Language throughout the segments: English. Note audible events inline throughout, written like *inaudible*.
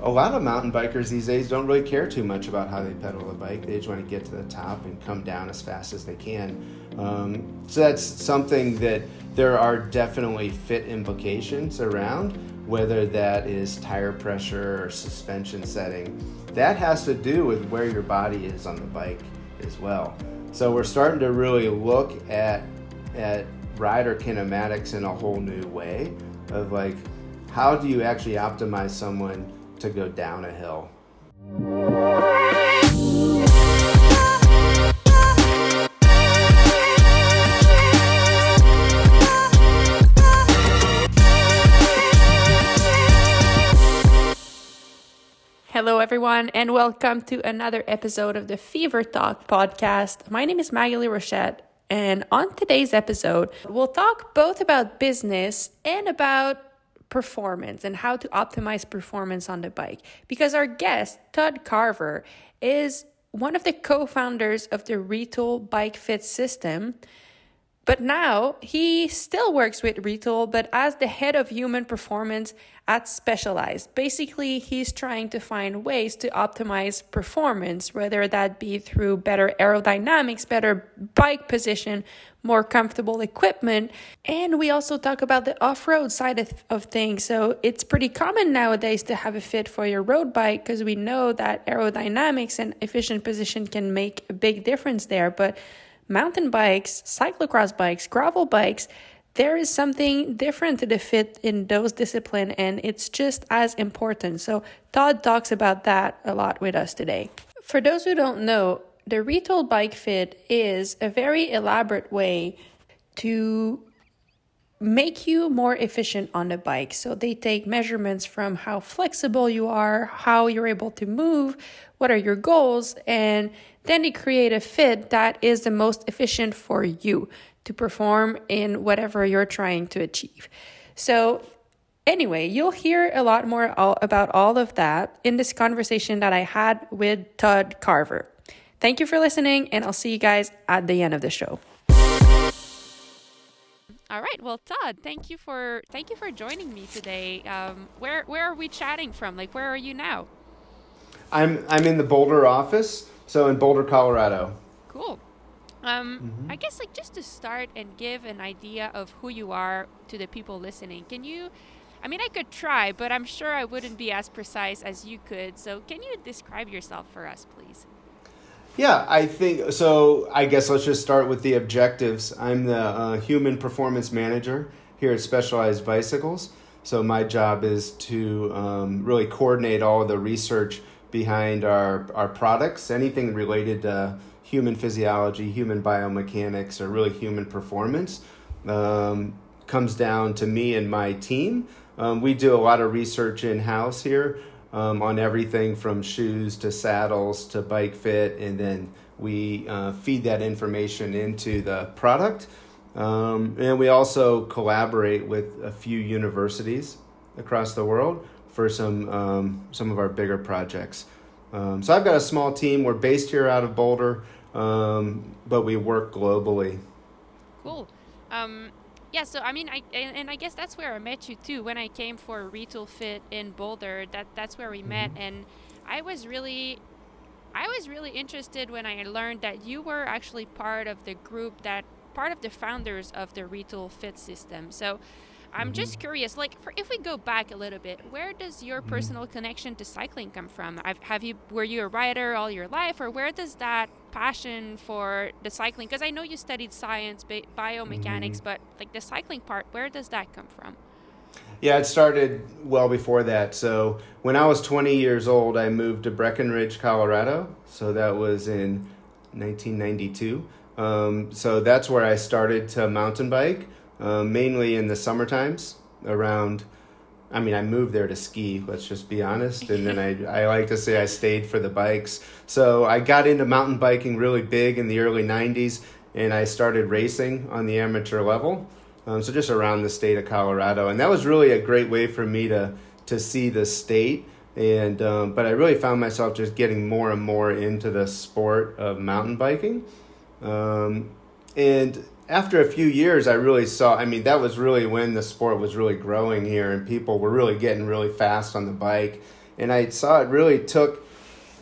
a lot of mountain bikers these days don't really care too much about how they pedal the bike. They just want to get to the top and come down as fast as they can. Um, so that's something that there are definitely fit implications around, whether that is tire pressure or suspension setting. That has to do with where your body is on the bike as well. So we're starting to really look at at rider kinematics in a whole new way of like how do you actually optimize someone to go down a hill. Hello, everyone, and welcome to another episode of the Fever Talk podcast. My name is Maggie Rochette, and on today's episode, we'll talk both about business and about performance and how to optimize performance on the bike. Because our guest, Todd Carver, is one of the co founders of the Retül Bike Fit system. But now he still works with Retül, but as the head of human performance at Specialized. Basically, he's trying to find ways to optimize performance, whether that be through better aerodynamics, better bike position, more comfortable equipment. And we also talk about the off road side of, of things. So it's pretty common nowadays to have a fit for your road bike because we know that aerodynamics and efficient position can make a big difference there. But mountain bikes, cyclocross bikes, gravel bikes, there is something different to the fit in those discipline and it's just as important. So Todd talks about that a lot with us today. For those who don't know, the Retül bike fit is a very elaborate way to make you more efficient on the bike. So they take measurements from how flexible you are, how you're able to move, what are your goals, and then they create a fit that is the most efficient for you to perform in whatever you're trying to achieve. So, anyway, you'll hear a lot more all, about all of that in this conversation that I had with Todd Carver. Thank you for listening, and I'll see you guys at the end of the show. All right. Well, Todd, thank you for thank you for joining me today. Um, where where are we chatting from? Like, where are you now? I'm I'm in the Boulder office, so in Boulder, Colorado. Cool. Um, mm-hmm. I guess like just to start and give an idea of who you are to the people listening. Can you? I mean, I could try, but I'm sure I wouldn't be as precise as you could. So, can you describe yourself for us, please? Yeah, I think so. I guess let's just start with the objectives. I'm the uh, human performance manager here at Specialized Bicycles. So, my job is to um, really coordinate all the research behind our, our products, anything related to human physiology, human biomechanics, or really human performance um, comes down to me and my team. Um, we do a lot of research in house here um, on everything from shoes to saddles to bike fit, and then we uh, feed that information into the product. Um, and we also collaborate with a few universities across the world for some um, some of our bigger projects. Um, so I've got a small team. We're based here out of Boulder um, but we work globally. Cool. Um, yeah, so I mean, I and, I guess that's where I met you too. When I came for Retül Fit in Boulder, that that's where we mm-hmm. met, and I was really, I was really interested when I learned that you were actually part of the group that part of the founders of the Retül Fit system. So I'm mm-hmm. just curious, like, for, if we go back a little bit, where does your mm-hmm. personal connection to cycling come from? I've, have you were you a rider all your life, or where does that passion for the cycling? Because I know you studied science, bi- biomechanics, mm-hmm. but like the cycling part, where does that come from? Yeah, it started well before that. So when I was 20 years old, I moved to Breckenridge, Colorado. So that was in 1992. Um, so that's where I started to mountain bike uh, mainly in the summer times around. I mean, I moved there to ski, let's just be honest. And then I, *laughs* I like to say I stayed for the bikes. So I got into mountain biking really big in the early 90s and I started racing on the amateur level. Um, so just around the state of Colorado. And that was really a great way for me to, to see the state. And, um, but I really found myself just getting more and more into the sport of mountain biking. Um, and after a few years, I really saw. I mean, that was really when the sport was really growing here, and people were really getting really fast on the bike. and I saw it really took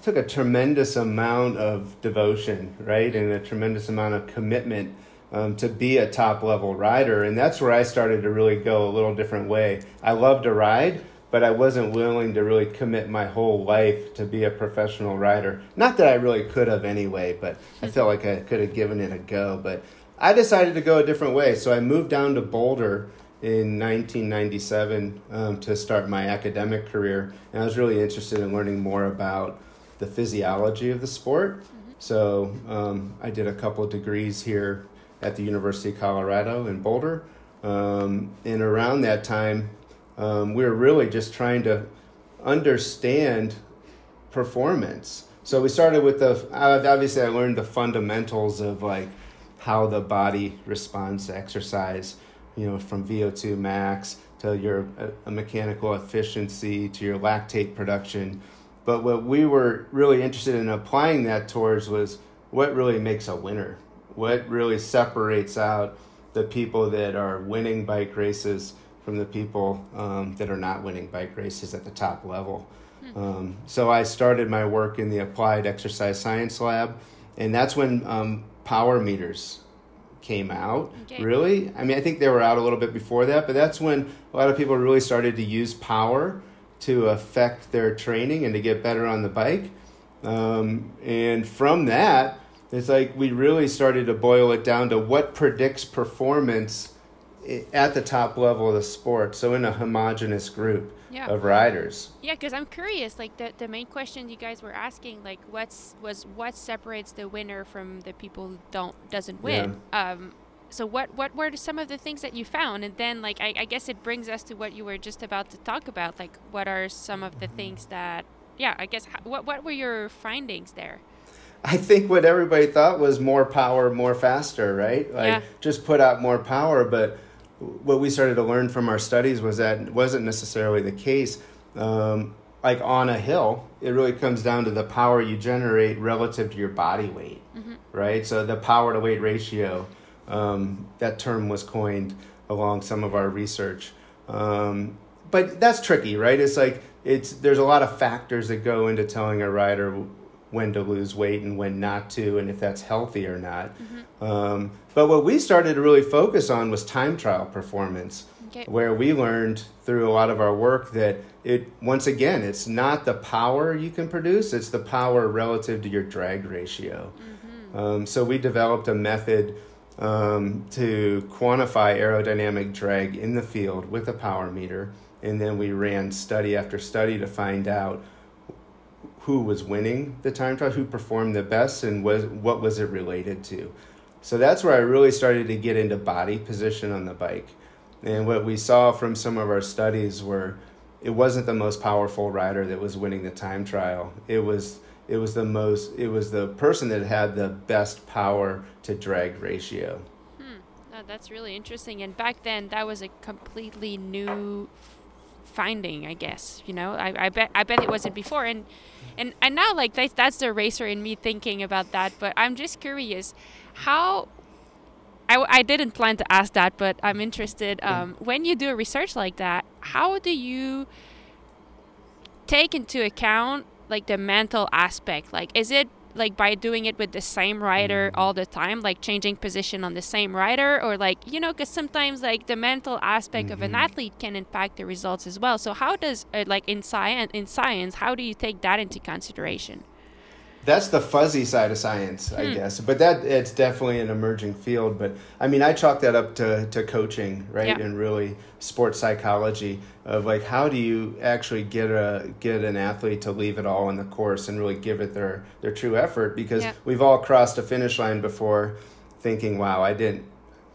took a tremendous amount of devotion, right, and a tremendous amount of commitment um, to be a top level rider. And that's where I started to really go a little different way. I love to ride, but I wasn't willing to really commit my whole life to be a professional rider. Not that I really could have anyway, but I felt like I could have given it a go. But I decided to go a different way. So I moved down to Boulder in 1997 um, to start my academic career. And I was really interested in learning more about the physiology of the sport. Mm-hmm. So um, I did a couple of degrees here at the University of Colorado in Boulder. Um, and around that time, um, we were really just trying to understand performance. So we started with the obviously I learned the fundamentals of like how the body responds to exercise, you know, from VO2 max to your a mechanical efficiency to your lactate production but what we were really interested in applying that towards was what really makes a winner, what really separates out the people that are winning bike races from the people um, that are not winning bike races at the top level. Hmm. Um, so I started my work in the Applied Exercise Science Lab, and that's when um, power meters came out. Okay. Really, I mean, I think they were out a little bit before that, but that's when a lot of people really started to use power to affect their training and to get better on the bike. Um, and from that, it's like we really started to boil it down to what predicts performance at the top level of the sport. So in a homogenous group yeah. of riders. Yeah, because I'm curious. Like the, the main question you guys were asking, like what's was what separates the winner from the people who don't doesn't win. Yeah. Um, so what what were some of the things that you found and then like I, I, guess it brings us to what you were just about to talk about like what are some of the things that yeah i guess what, what were your findings there i think what everybody thought was more power more faster right like yeah. just put out more power but what we started to learn from our studies was that wasn't necessarily the case um, like on a hill it really comes down to the power you generate relative to your body weight mm-hmm. right so the power to weight ratio um, that term was coined along some of our research. Um, but that's tricky, right? It's like it's there's a lot of factors that go into telling a rider when to lose weight and when not to, and if that's healthy or not. Mm-hmm. Um, but what we started to really focus on was time trial performance, okay. where we learned through a lot of our work that it once again it's not the power you can produce; it's the power relative to your drag ratio. Mm-hmm. Um, so we developed a method um, to quantify aerodynamic drag in the field with a power meter. And then we ran study after study to find out who was winning the time trial, who performed the best, and was, what was it related to. So that's where I really started to get into body position on the bike. And what we saw from some of our studies were it wasn't the most powerful rider that was winning the time trial. It was it was the most it was the person that had the best power to drag ratio hmm. Oh, that's really interesting and back then that was a completely new finding i guess you know i, I bet i bet it wasn't before and and and now like that, that's the racer in me thinking about that but i'm just curious how I, I didn't plan to ask that but i'm interested um, when you do a research like that how do you take into account like the mental aspect? Like is it like by doing it with the same rider mm-hmm. all the time like changing position on the same rider or like you know because sometimes like the mental aspect mm-hmm. of an mm-hmm. athlete can impact the results as well so how does uh, like in science in science how do you take that into consideration that's the fuzzy side of science, I hmm. guess. But that it's definitely an emerging field. But I mean, I chalk that up to, to coaching, right? Yeah. And really sports psychology of like how do you actually get a get an athlete to leave it all in the course and really give it their their true effort because yeah. we've all crossed a finish line before thinking, wow, I didn't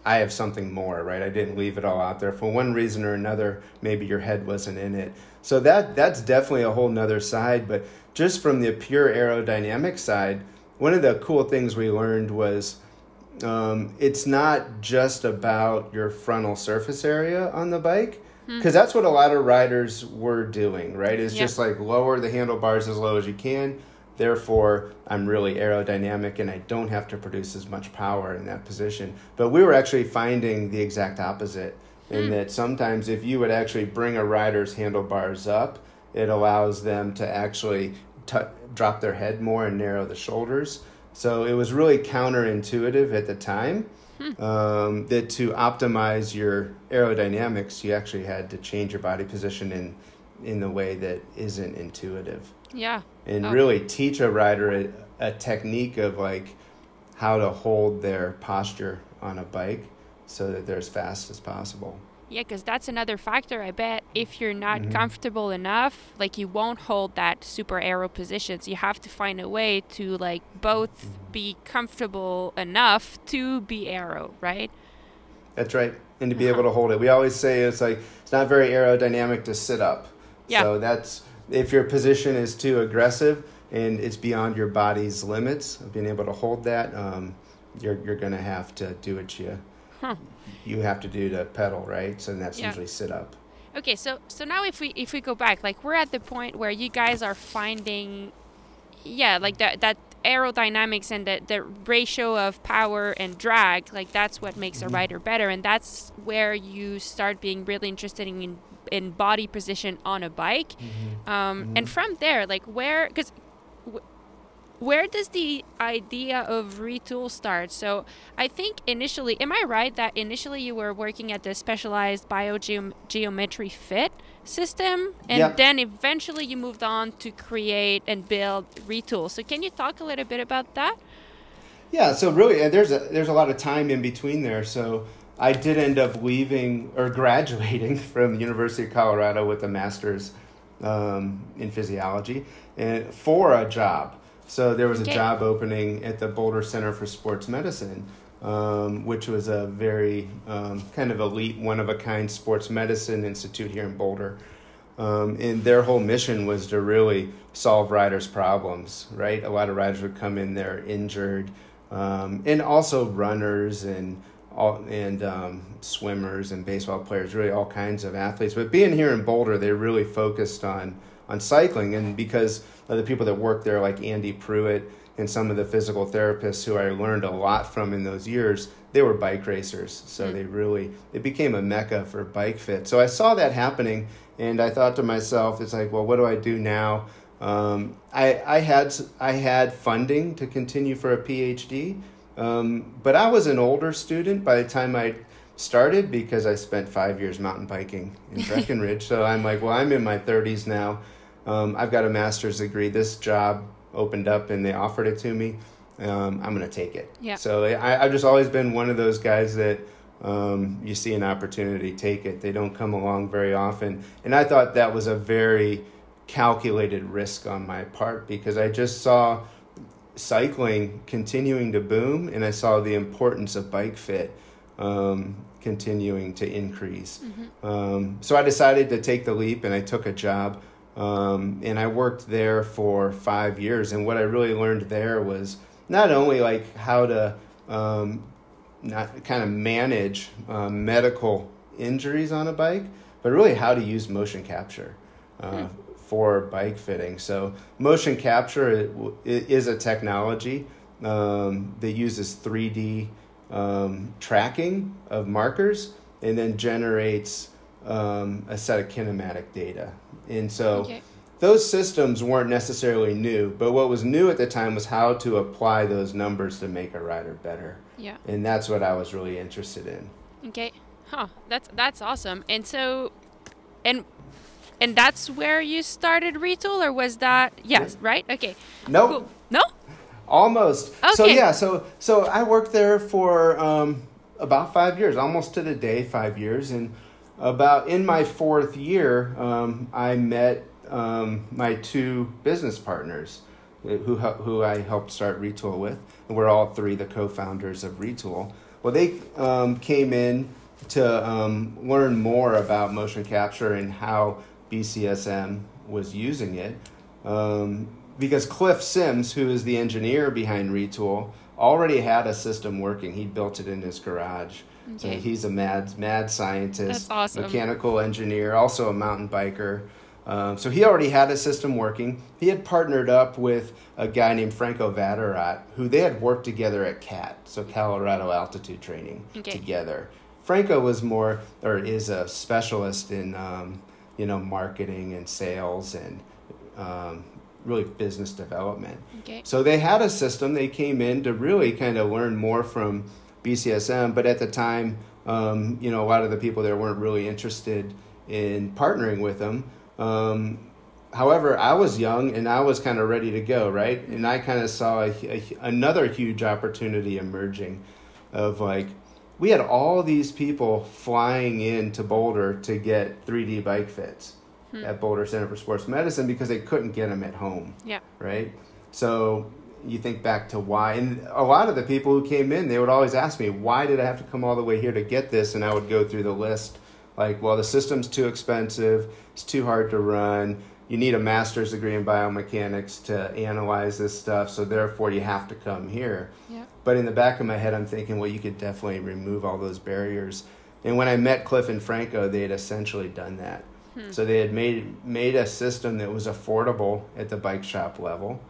I have something more, right? I didn't leave it all out there for one reason or another. Maybe your head wasn't in it. So that that's definitely a whole nother side. But just from the pure aerodynamic side, one of the cool things we learned was um, it's not just about your frontal surface area on the bike because hmm. that's what a lot of riders were doing right it's just like lower the handlebars as low as you can therefore i'm really aerodynamic and i don't have to produce as much power in that position but we were actually finding the exact opposite in hmm. that sometimes if you would actually bring a rider's handlebars up it allows them to actually t- drop their head more and narrow the shoulders. So it was really counterintuitive at the time hmm. um, that to optimize your aerodynamics, you actually had to change your body position in in the way that isn't intuitive. Yeah. And oh. really teach a rider a, a technique of like how to hold their posture on a bike so that they're as fast as possible. Yeah, because that's another factor. I bet if you're not mm-hmm. comfortable enough, like you won't hold that super aero positions. You have to find a way to like both mm-hmm. be comfortable enough to be aero, right? That's right, and to be uh-huh. able to hold it. We always say it's like it's not very aerodynamic to sit up. Yeah. So that's if your position is too aggressive and it's beyond your body's limits of being able to hold that, um, you're you're gonna have to do what you huh. you have to do to pedal, right? So that's yeah. usually sit up. Okay, so so now if we if we go back, like we're at the point where you guys are finding, yeah, like that that aerodynamics and the, the ratio of power and drag like that's what makes mm-hmm. a rider better and that's where you start being really interested in in body position on a bike mm-hmm. Um, mm-hmm. and from there like where because where does the idea of Retül start? So I think initially, am I right that initially you were working at the specialized body geometry fit system, and yep. then eventually you moved on to create and build Retül. So can you talk a little bit about that? Yeah. So really, there's a there's a lot of time in between there. So. I did end up leaving or *laughs* graduating from the University of Colorado with a master's um, in physiology and for a job. So there was a okay. job opening at the Boulder Center for Sports Medicine, um, which was a very um, kind of elite, one of a kind sports medicine institute here in Boulder. Um, and their whole mission was to really solve riders' problems, right? A lot of riders would come in there injured, um, and also runners and all, and um, swimmers and baseball players, really all kinds of athletes. But being here in Boulder, they really focused on on cycling, and because of the people that work there, like Andy Pruitt and some of the physical therapists who I learned a lot from in those years, they were bike racers. So mm-hmm. they really it became a mecca for bike fit. So I saw that happening, and I thought to myself, it's like, well, what do I do now? Um, I I had I had funding to continue for a PhD, um, but I was an older student by the time I started because I spent five years mountain biking in *laughs* Breckenridge. so I'm like, well, I'm in my 30s now um, I've got a master's degree. This job opened up and they offered it to me. Um, I'm going to take it. Yeah. So I, I've just always been one of those guys that um, you see an opportunity, take it. They don't come along very often. And I thought that was a very calculated risk on my part because I just saw cycling continuing to boom and I saw the importance of bike fit um, continuing to increase. Mm-hmm. Um, so I decided to take the leap and I took a job um, and I worked there for five years. And what I really learned there was not only like how to um, not kind of manage uh, medical injuries on a bike, but really how to use motion capture uh, hmm. for bike fitting. So motion capture is a technology um, that uses 3D um, tracking of markers and then generates um, a set of kinematic data. And so okay. those systems weren't necessarily new, but what was new at the time was how to apply those numbers to make a rider better. Yeah. And that's what I was really interested in. Okay. Huh. That's that's awesome. And so and and that's where you started Retül or was that yes, right? Okay. No. Nope. Cool. No? Almost. Okay. So yeah, so so I worked there for um, about five years, almost to the day, five years, and about in my fourth year, um, I met um, my two business partners uh, who, who I helped start Retül with. And we're all three the co founders of Retül. Well, they um, came in to um, learn more about motion capture and how BCSM was using it. Um, because Cliff Sims, who is the engineer behind Retül, already had a system working. He built it in his garage. Okay. So he's a mad mad scientist, awesome. mechanical engineer, also a mountain biker. Um, so he already had a system working. He had partnered up with a guy named Franco Vatterott, who they had worked together at CAT, so Colorado Altitude Training, okay. together. Franco was more, or is a specialist in, um, you know, marketing and sales and um, really business development. Okay. So they had a system. They came in to really kind of learn more from BCSM, but at the time, um, you know, a lot of the people there weren't really interested in partnering with them. Um, however, I was young and I was kind of ready to go, right? And I kind of saw a, a, another huge opportunity emerging of like, we had all these people flying in to Boulder to get 3D bike fits hmm. at Boulder Center for Sports Medicine because they couldn't get them at home. Yeah. Right? So you think back to why and a lot of the people who came in they would always ask me why did i have to come all the way here to get this? And i would go through the list like well the system's too expensive it's too hard to run you need a master's degree in biomechanics to analyze this stuff so therefore you have to come here. Yeah. but in the back of my head i'm thinking well you could definitely remove all those barriers. And when i met cliff and franco they had essentially done that. Hmm. so they had made made a system that was affordable at the bike shop level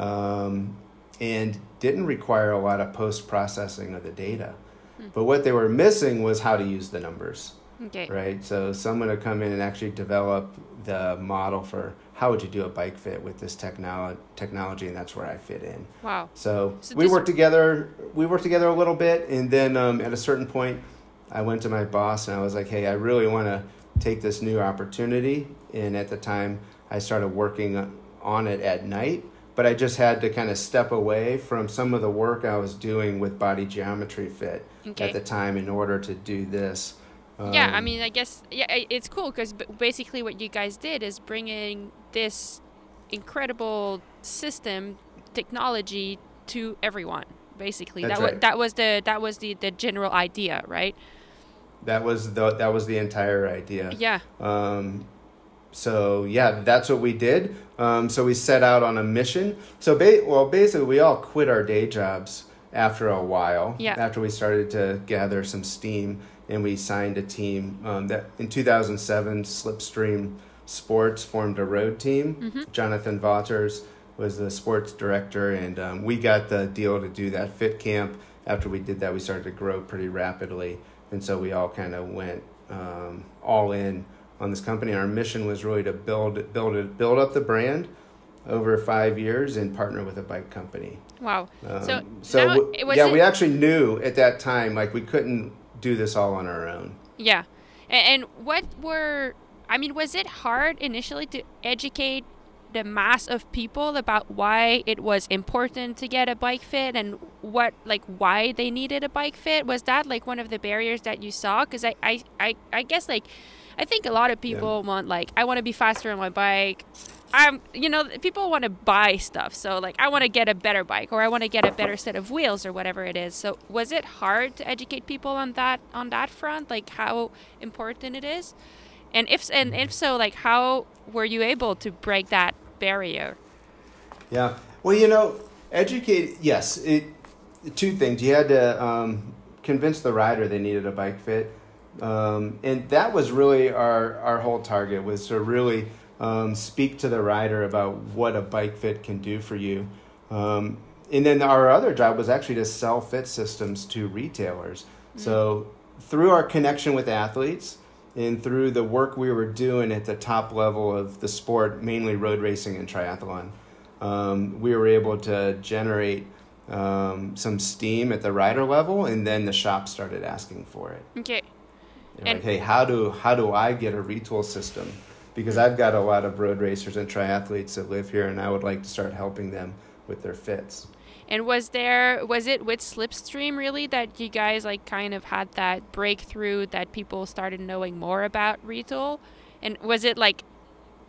um, and didn't require a lot of post processing of the data. Hmm. But what they were missing was how to use the numbers. Okay. Right. So someone to come in and actually develop the model for how would you do a bike fit with this technology, technology, and that's where I fit in. Wow. So, so we worked together. We worked together a little bit, and then um, at a certain point, I went to my boss and I was like, "Hey, I really want to take this new opportunity." And at the time, I started working on it at night but I just had to kind of step away from some of the work I was doing with body geometry fit okay. at the time in order to do this. Um, yeah, I um, mean, I guess yeah, it's cool because basically what you guys did is bringing this incredible system technology to everyone. Basically, that right. was that was the that was the the general idea, right? That was the that was the entire idea. Yeah. Um, so yeah, that's what we did. Um, so we set out on a mission. So ba- well, basically, we all quit our day jobs after a while. Yeah. After we started to gather some steam, and we signed a team. Um, that in 2007, Slipstream Sports formed a road team. Mm-hmm. Jonathan Vaughters was the sports director, and um, we got the deal to do that fit camp. After we did that, we started to grow pretty rapidly, and so we all kind of went um, all in on this company. Our mission was really to build build it, build up the brand over five years and partner with a bike company. Wow. Um, so so w- yeah, we actually knew at that time like we couldn't do this all on our own. Yeah, and, and what were I mean, was it hard initially to educate the mass of people about why it was important to get a bike fit and what like why they needed a bike fit was that like one of the barriers that you saw because I, I i i guess like I think a lot of people yeah. want like I want to be faster on my bike. I'm you know people want to buy stuff. So like I want to get a better bike or I want to get a better set of wheels or whatever it is. So was it hard to educate people on that on that front like how important it is? And if and if so like how were you able to break that barrier? Yeah. Well, you know, educate yes, it two things. You had to um, convince the rider they needed a bike fit um, and that was really our, our whole target was to really um, speak to the rider about what a bike fit can do for you. Um, and then our other job was actually to sell fit systems to retailers. Mm-hmm. So through our connection with athletes and through the work we were doing at the top level of the sport, mainly road racing and triathlon, um, we were able to generate um, some steam at the rider level, and then the shop started asking for it. Okay. And like, hey, how do how do I get a Retül system? Because I've got a lot of road racers and triathletes that live here, and I would like to start helping them with their fits. And was there was it with Slipstream really that you guys like kind of had that breakthrough that people started knowing more about Retül? And was it like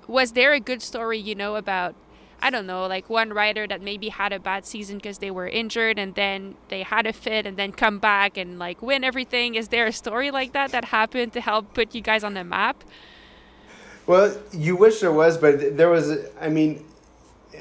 was there a good story you know about I don't know, like one rider that maybe had a bad season because they were injured and then they had a fit and then come back and like win everything. Is there a story like that that happened to help put you guys on the map? Well, you wish there was, but there was. I mean,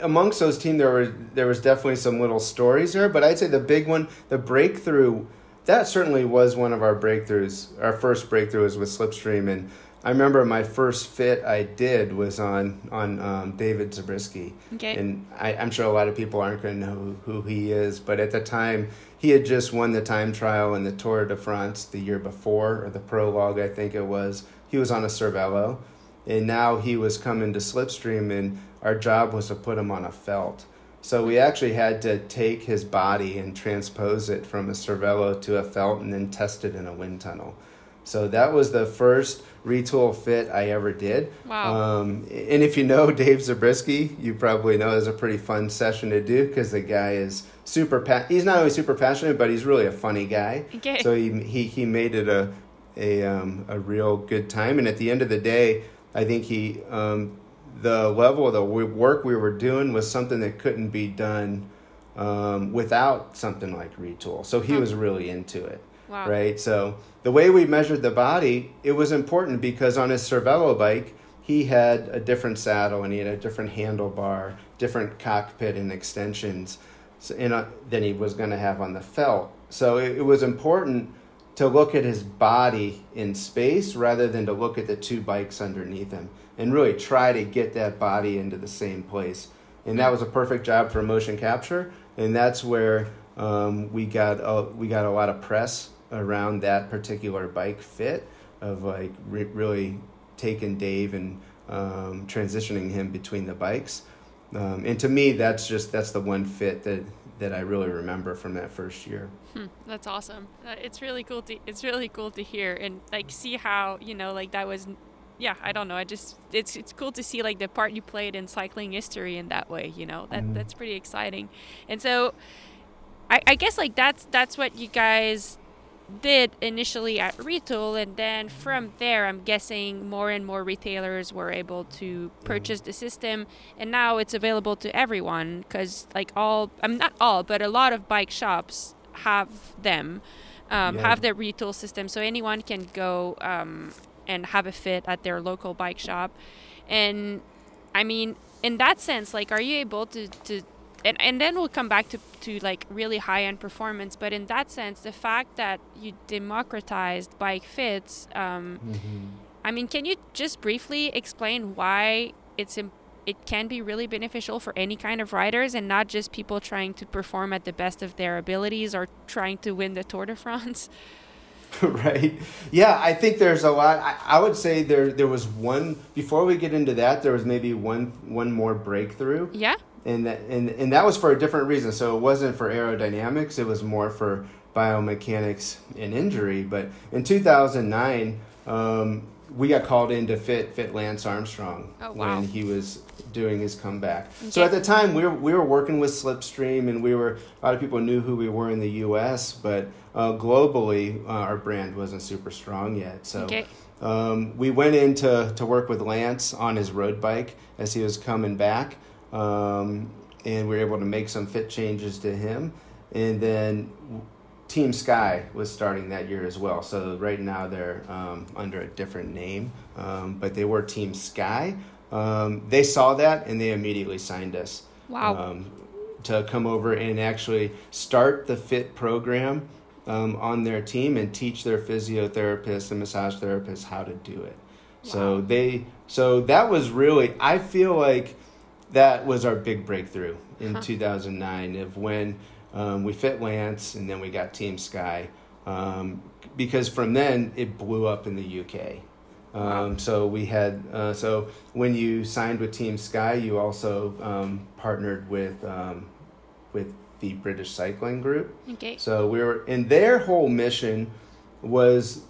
amongst those teams, there were there was definitely some little stories there. But I'd say the big one, the breakthrough, that certainly was one of our breakthroughs. Our first breakthrough was with Slipstream, and I remember my first fit I did was on on um, David Zabriskie, okay. and I, am sure a lot of people aren't going to know who, who, he is, but at the time he had just won the time trial in the Tour de France the year before, or the prologue I think it was. He was on a Cervelo, and now he was coming to Slipstream, and our job was to put him on a felt. So we actually had to take his body and transpose it from a Cervelo to a felt and then test it in a wind tunnel. So that was the first Retül fit I ever did. Wow. Um, and if you know Dave Zabriskie, you probably know it's a pretty fun session to do because the guy is super. Pa- he's not only super passionate, but he's really a funny guy. Okay. So he he, he made it a a um, a real good time. And at the end of the day, I think he um, the level of the work we were doing was something that couldn't be done um, without something like Retül. So he was really into it Wow. right? So the way we measured the body, it was important because on his Cervelo bike, he had a different saddle and he had a different handlebar, different cockpit and extensions so, in a, than he was going to have on the felt. So it, it was important to look at his body in space rather than to look at the two bikes underneath him and really try to get that body into the same place. And that was a perfect job for motion capture, and that's where um, we got a, we got a lot of press around that particular bike fit of like re- really taking Dave and um, transitioning him between the bikes. Um, and to me, that's just that's the one fit that that I really remember from that first year. Hmm, that's awesome. Uh, it's really cool to it's really cool to hear and like see how you know like that was. Yeah, I don't know. I just it's it's cool to see like the part you played in cycling history in that way. You know that Mhm. that's pretty exciting. And so, I, I guess like that's that's what you guys did initially at Retül, and then from there, I'm guessing more and more retailers were able to purchase the system, and now it's available to everyone because, like, all I'm not all, but a lot of bike shops have them, um, Yeah. have their Retül system, so anyone can go um, and have a fit at their local bike shop, and I mean, in that sense, like, are you able to to and, and then we'll come back to, to like really high end performance but in that sense the fact that you democratized bike fits um, i mean can you just briefly explain why it's im- it can be really beneficial for any kind of riders and not just people trying to perform at the best of their abilities or trying to win the tour de france *laughs* *laughs* right? Yeah, I think there's a lot. I, I would say there there was one before we get into that. There was maybe one one more breakthrough, yeah and that and, and that was for a different reason. So it wasn't for aerodynamics. It was more for biomechanics and injury. But in 2009, um, we got called in to fit fit Lance Armstrong Oh, wow. when he was doing his comeback. Okay. So at the time, we were we were working with Slipstream, and we were a lot of people knew who we were in the U.S., but uh, globally, uh, our brand wasn't super strong yet. So. okay Um, we went in to, to work with Lance on his road bike as he was coming back, um, and we were able to make some fit changes to him. And then Team Sky was starting that year as well. So right now they're um, under a different name, um, but they were Team Sky. Um, they saw that and they immediately signed us wow um, to come over and actually start the fit program um, on their team and teach their physiotherapists and massage therapists how to do it. So they so that was really I feel like that was our big breakthrough in Huh. 2009 of when um, we fit Lance and then we got Team Sky um, because from then it blew up in the UK. Um. So we had uh, so when you signed with Team Sky, you also um, partnered with um, with the British Cycling Group. okay So we were, and their whole mission was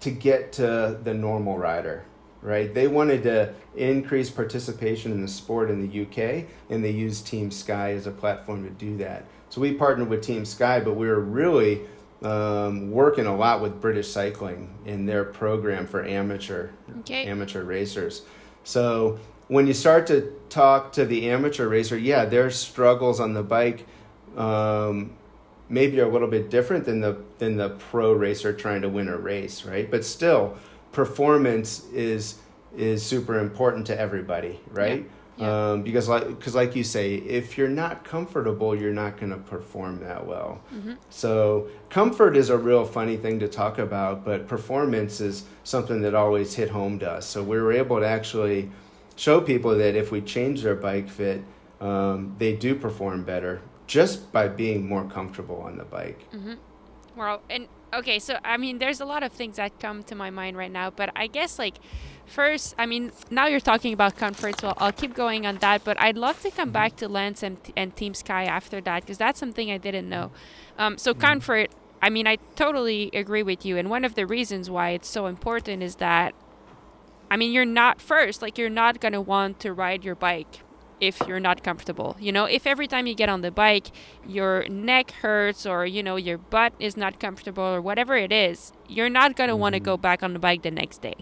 to get to the normal rider, right? They wanted to increase participation in the sport in the UK, and they used Team Sky as a platform to do that. So we partnered with Team Sky, but we were really um, working a lot with British Cycling in their program for amateur okay amateur racers. So when you start to talk to the amateur racer, yeah, their struggles on the bike um, maybe are a little bit different than the than the pro racer trying to win a race, right? But still, performance is is super important to everybody, right? Yeah. Um, because like because like you say, if you're not comfortable, you're not going to perform that well. hmm So comfort is a real funny thing to talk about, but performance is something that always hit home to us. So we were able to actually show people that if we change their bike fit, um, they do perform better just by being more comfortable on the bike. Mm-hmm. Wow. And okay, so I mean, there's a lot of things that come to my mind right now, but I guess like first, I mean, now you're talking about comfort, so I'll keep going on that. But I'd love to come mm-hmm. back to Lance and, and Team Sky after that because that's something I didn't know. Um, so mm-hmm. comfort, I mean, I totally agree with you. And one of the reasons why it's so important is that, I mean, you're not first, like, you're not going to want to ride your bike if you're not comfortable. You know, if every time you get on the bike, your neck hurts or, you know, your butt is not comfortable or whatever it is, you're not going to mm-hmm. want to go back on the bike the next day.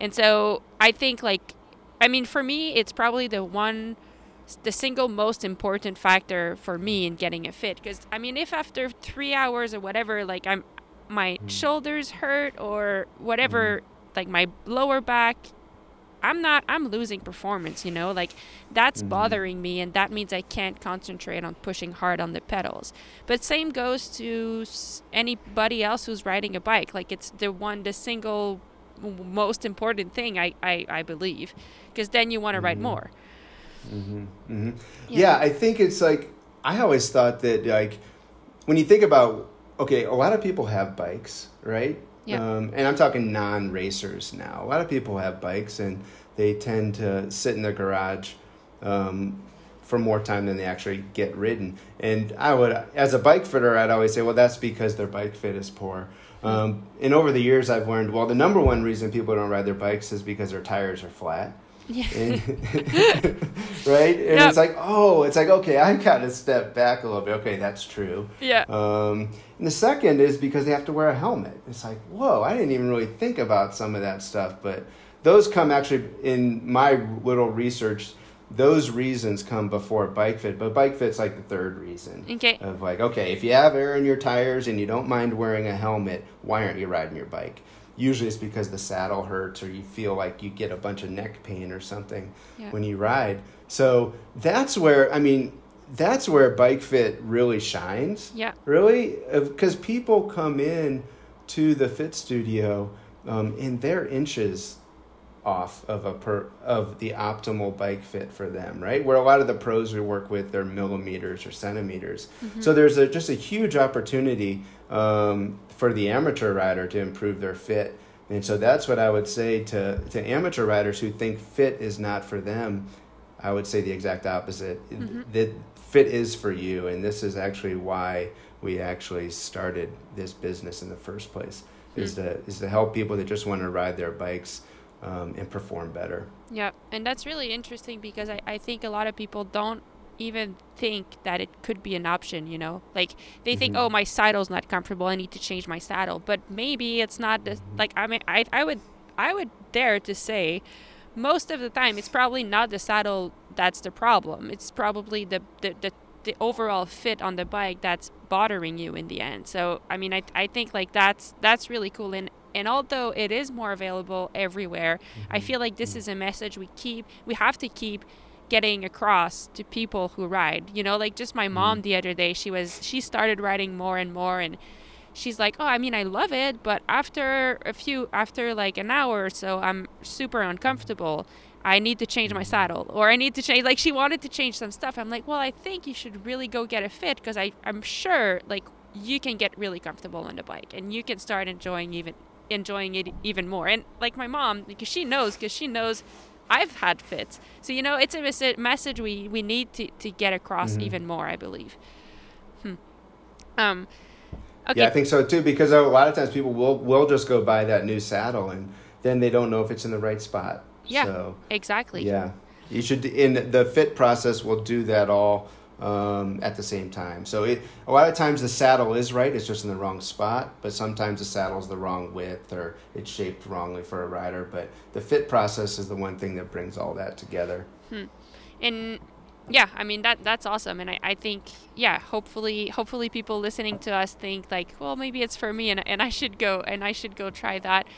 And so I think, like, I mean, for me, it's probably the one the single most important factor for me in getting a fit because i mean if after three hours or whatever like i'm my mm. shoulders hurt or whatever mm. like my lower back i'm not i'm losing performance you know like that's mm. bothering me and that means i can't concentrate on pushing hard on the pedals but same goes to anybody else who's riding a bike like it's the one the single most important thing i i, I believe because then you want to ride mm-hmm. more Mm-hmm. Mm-hmm. Yeah. yeah, I think it's like I always thought that like when you think about okay, a lot of people have bikes, right? Yeah. Um, and I'm talking non-racers now. A lot of people have bikes, and they tend to sit in their garage um, for more time than they actually get ridden. And I would, as a bike fitter, I'd always say, well, that's because their bike fit is poor. Um, and over the years, I've learned, well, the number one reason people don't ride their bikes is because their tires are flat. Yeah. And, *laughs* right? And yep. it's like, oh, it's like, okay, I got to step back a little bit. Okay, that's true. Yeah. Um, and the second is because they have to wear a helmet. It's like, whoa, I didn't even really think about some of that stuff. But those come actually in my little research. Those reasons come before bike fit, but bike fit's like the third reason. Okay. Of like, okay, if you have air in your tires and you don't mind wearing a helmet, why aren't you riding your bike? Usually it's because the saddle hurts or you feel like you get a bunch of neck pain or something yeah. when you ride. So that's where I mean that's where bike fit really shines. Yeah. Really, because people come in to the fit studio um, and they're inches off of a per of the optimal bike fit for them, right? Where a lot of the pros we work with they're millimeters or centimeters. Mm-hmm. So there's a, just a huge opportunity um, for the amateur rider to improve their fit. And so that's what I would say to, to amateur riders who think fit is not for them. I would say the exact opposite. Mm-hmm. That fit is for you, and this is actually why we actually started this business in the first place. Mm-hmm. Is to is to help people that just want to ride their bikes um, and perform better. Yeah, and that's really interesting because I, I think a lot of people don't even think that it could be an option, you know? Like they mm-hmm. think, "Oh, my saddle's not comfortable. I need to change my saddle." But maybe it's not the, mm-hmm. like I mean I I would I would dare to say most of the time it's probably not the saddle that's the problem. It's probably the the, the the overall fit on the bike that's bothering you in the end. So, I mean, I, I think like that's that's really cool and and although it is more available everywhere, mm-hmm. I feel like this mm-hmm. is a message we keep we have to keep getting across to people who ride. You know, like just my mom mm. the other day, she was she started riding more and more and she's like, "Oh, I mean, I love it, but after a few after like an hour or so, I'm super uncomfortable. I need to change my saddle or I need to change like she wanted to change some stuff. I'm like, "Well, I think you should really go get a fit because I I'm sure like you can get really comfortable on the bike and you can start enjoying even enjoying it even more." And like my mom, because she knows because she knows I've had fits. So you know, it's a message we we need to to get across mm-hmm. even more. I believe. Hmm. Um. Okay. Yeah, I think so too. Because a lot of times people will will just go buy that new saddle and then they don't know if it's in the right spot. Yeah. So, exactly. Yeah. You should in the fit process We'll do that all um, at the same time. So it, a lot of times the saddle is right, it's just in the wrong spot, but sometimes the saddle's the wrong width or it's shaped wrongly for a rider. But the fit process is the one thing that brings all that together. Hmm. And yeah, I mean that that's awesome, and I, I think yeah, hopefully hopefully people listening to us think like, well, maybe it's for me, and, and I should go and I should go try that.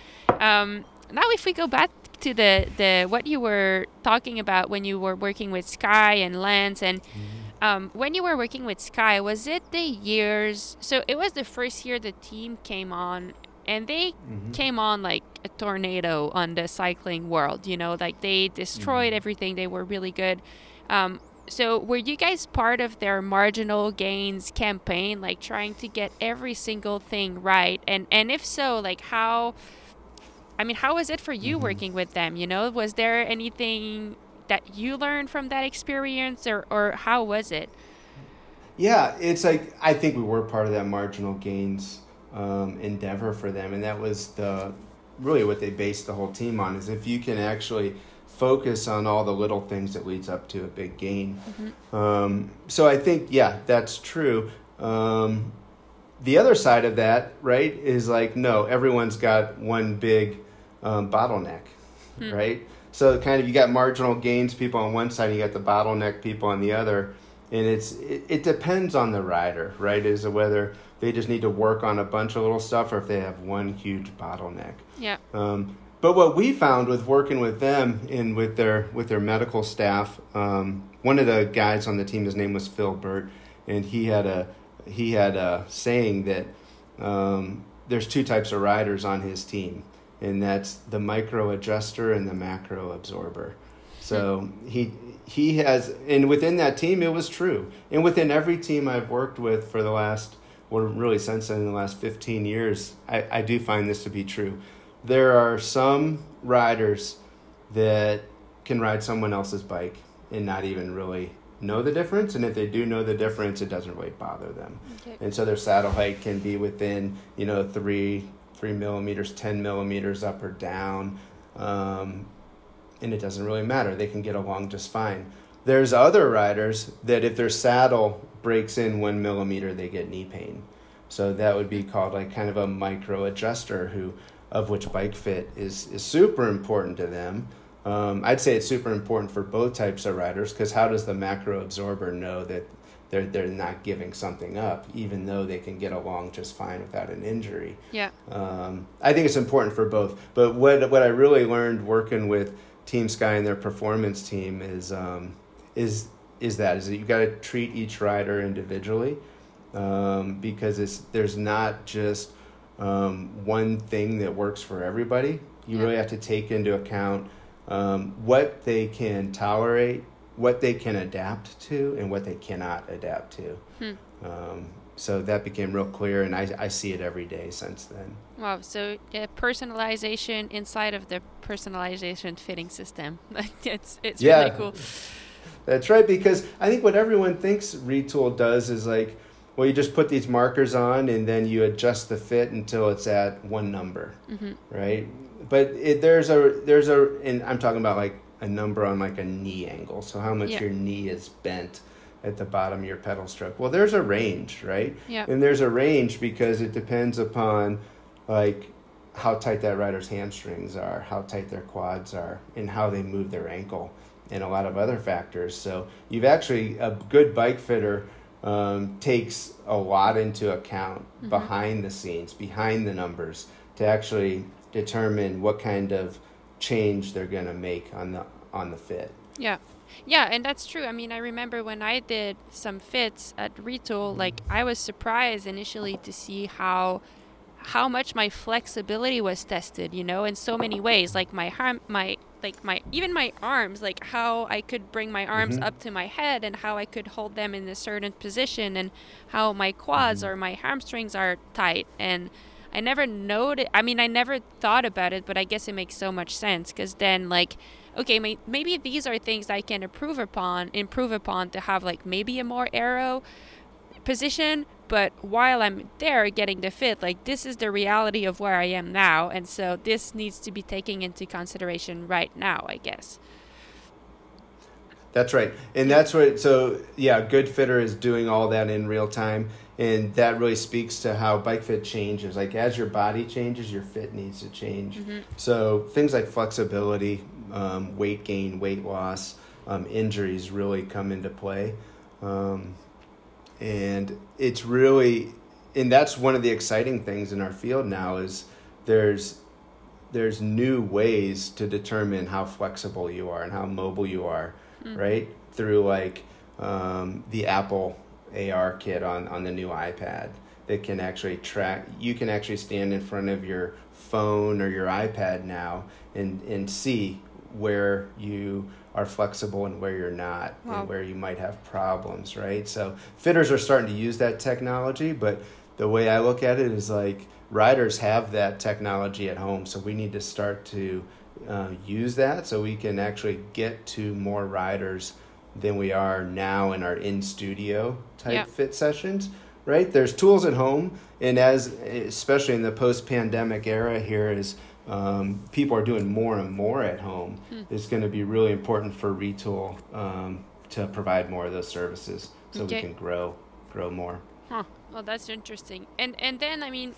Um, now, if we go back to the the what you were talking about when you were working with Sky and Lance and. Mm-hmm um, when you were working with Sky, was it the years? So it was the first year the team came on, and they mm-hmm. came on like a tornado on the cycling world. You know, like they destroyed mm-hmm. everything. They were really good. Um, so were you guys part of their marginal gains campaign, like trying to get every single thing right? And and if so, like how? I mean, how was it for you mm-hmm. working with them? You know, was there anything that you learned from that experience, or or how was it? Yeah, it's like I think we were part of that marginal gains um, endeavor for them, and that was the really what they based the whole team on. Is if you can actually focus on all the little things that leads up to a big gain. Mm-hmm. Um, so I think yeah, that's true. Um, the other side of that, right, is like no, everyone's got one big um, bottleneck, hmm. right? So kind of you got marginal gains people on one side, and you got the bottleneck people on the other, and it's it, it depends on the rider, right? Is whether they just need to work on a bunch of little stuff or if they have one huge bottleneck. Yeah. Um, but what we found with working with them and with their with their medical staff, um, one of the guys on the team, his name was Phil Burt, and he had a he had a saying that um, there's two types of riders on his team, and that's the micro adjuster and the macro absorber. So hmm. he he has, and within that team, it was true, and within every team I've worked with for the last, well, really since then, in the last fifteen years, I, I do find this to be true. There are some riders that can ride someone else's bike and not even really know the difference and if they do know the difference it doesn't really bother them okay. and so their saddle height can be within you know three three millimeters ten millimeters up or down um, and it doesn't really matter. They can get along just fine. There's other riders that if their saddle breaks in one millimeter they get knee pain. So that would be called like kind of a micro adjuster who of which bike fit is is super important to them. Um, I'd say it's super important for both types of riders because how does the macro absorber know that they're they're not giving something up, even though they can get along just fine without an injury? Yeah. Um, I think it's important for both. But what what I really learned working with Team Sky and their performance team is um, is is that is that you got to treat each rider individually um, because it's there's not just um, one thing that works for everybody. You yeah. really have to take into account um, what they can tolerate, what they can adapt to, and what they cannot adapt to. Hmm. Um, so that became real clear, and I, I see it every day since then. Wow. So uh, personalization inside of the personalization fitting system. *laughs* it's it's yeah. really cool. That's right, because I think what everyone thinks Retül does is like, well, you just put these markers on and then you adjust the fit until it's at one number, mm-hmm. right? but it, there's a there's a and I'm talking about like a number on like a knee angle. So how much yeah. your knee is bent at the bottom of your pedal stroke. Well, there's a range, right? Yeah. And there's a range because it depends upon like how tight that rider's hamstrings are, how tight their quads are, and how they move their ankle, and a lot of other factors. So you've actually a good bike fitter um, takes a lot into account mm-hmm. behind the scenes, behind the numbers, to actually determine what kind of change they're going to make on the on the fit. Yeah. Yeah, and that's true. I mean, I remember when I did some fits at Retül, like I was surprised initially to see how how much my flexibility was tested, you know, in so many ways. Like my arm my like my even my arms, like how I could bring my arms mm-hmm. up to my head and how I could hold them in a certain position and how my quads mm-hmm. or my hamstrings are tight and I never noted. I mean, I never thought about it, but I guess it makes so much sense because then, like, okay, may, maybe these are things I can improve upon, improve upon to have like maybe a more aero position. But while I'm there getting the fit, like this is the reality of where I am now, and so this needs to be taken into consideration right now, I guess. That's right, and that's what. So yeah, good fitter is doing all that in real time and that really speaks to how bike fit changes like as your body changes your fit needs to change mm-hmm. so things like flexibility um, weight gain weight loss um, injuries really come into play um, and it's really and that's one of the exciting things in our field now is there's there's new ways to determine how flexible you are and how mobile you are mm-hmm. right through like um, the apple AR kit on, on the new iPad that can actually track. You can actually stand in front of your phone or your iPad now and, and see where you are flexible and where you're not wow. and where you might have problems, right? So fitters are starting to use that technology, but the way I look at it is like riders have that technology at home, so we need to start to uh, use that so we can actually get to more riders than we are now in our in studio type fit sessions. Right? There's tools at home, and as especially in the post pandemic era here, is um, people are doing more and more at home. Hmm. It's going to be really important for Retül um, to provide more of those services so Okay. we can grow grow more. Huh. Well, that's interesting. And and then I mean,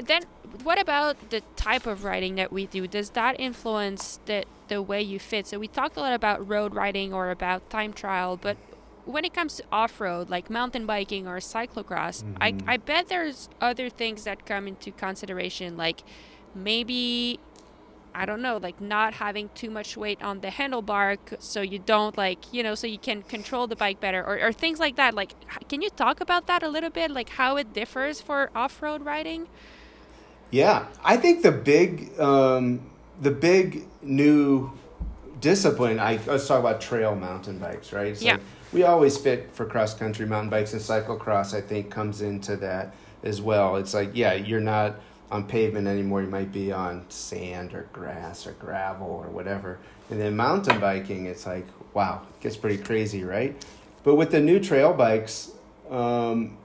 then what about the type of riding that we do? Does that influence the the way you fit? So we talked a lot about road riding or about time trial, but when it comes to off road, like mountain biking or cyclocross, I Mhm. I bet there's other things that come into consideration, like maybe. I don't know, like not having too much weight on the handlebar so you don't like, you know, so you can control the bike better or, or things like that. Like, can you talk about that a little bit? Like how it differs for off road riding? Yeah, I think the big um, the big new discipline. I let's talk about trail mountain bikes, right? It's Yeah. like we always fit for cross country mountain bikes and cyclocross. I think comes into that as well. It's like yeah, you're not on pavement anymore. You might be on sand or grass or gravel or whatever. And then mountain biking, it's like wow, it gets pretty crazy, right? But with the new trail bikes. Um,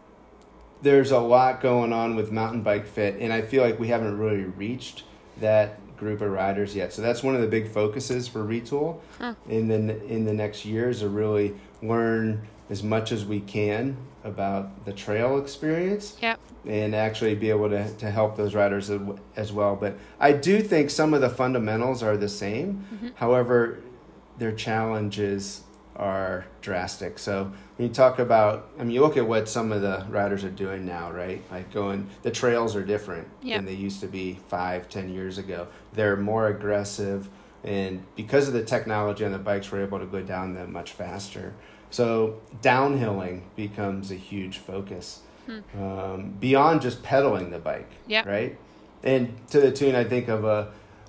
there's a lot going on with mountain bike fit and i feel like we haven't really reached that group of riders yet. So that's one of the big focuses for Retül. Huh. in the in the next years to really learn as much as we can about the trail experience Yep. and actually be able to, to help those riders as- as well. But i do think some of the fundamentals are the same. Mm-hmm. However their challenges are drastic. So when you talk about, I mean, you look at what some of the riders are doing now, right? Like going, the trails are different Yeah. than they used to be five, ten years ago. They're more aggressive, and because of the technology on the bikes, we're able to go down them much faster. So downhilling becomes a huge focus um, beyond just pedaling the bike, Yeah. right? And to the tune, I think of a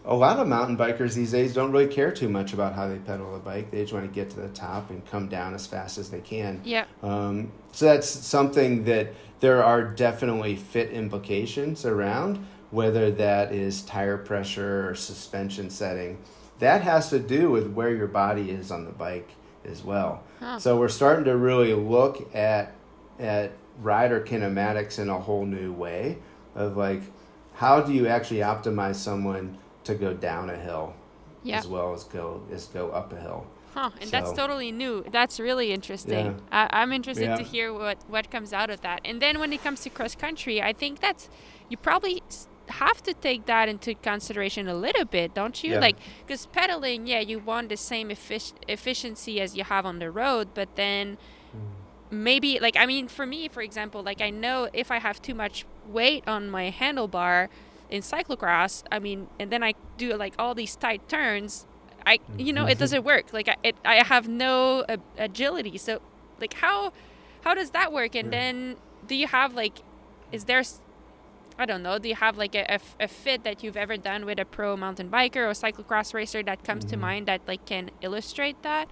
a lot of mountain bikers these days don't really care too much about how they pedal the bike. They just want to get to the top and come down as fast as they can. Yeah. Um, so that's something that there are definitely fit implications around, whether that is tire pressure or suspension setting. That has to do with where your body is on the bike as well. Huh. So we're starting to really look at at rider kinematics in a whole new way of like how do you actually optimize someone to go down a hill Yeah. as well as go as go up a hill. Huh. And that's totally new. That's really interesting. Yeah. I, I'm interested to hear what, what comes out of that. And then when it comes to cross country, I think that's, you probably have to take that into consideration a little bit, don't you? Yeah. Like, because pedaling, yeah, you want the same effic- efficiency as you have on the road, but then mm. maybe, like, I mean, for me, for example, like, I know if I have too much weight on my handlebar in cyclocross, I mean, and then I do like all these tight turns, I, you know, it doesn't work. Like, I, it, I have no uh, agility. So, like, how, how does that work? And Yeah. then, do you have like, is there, i don't know, do you have like a fit that you've ever done with a pro mountain biker or cyclocross racer that comes to Mhm. mind that like can illustrate that?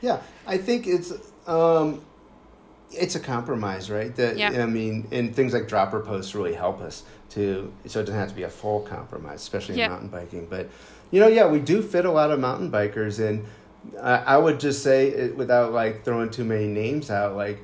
Yeah, I think it's um, it's a compromise, right? That Yeah. I mean, and things like dropper posts really help us to so it doesn't have to be a full compromise, especially in mountain biking. But you know, yeah, we do fit a lot of mountain bikers, and I, I would just say it, without like throwing too many names out, like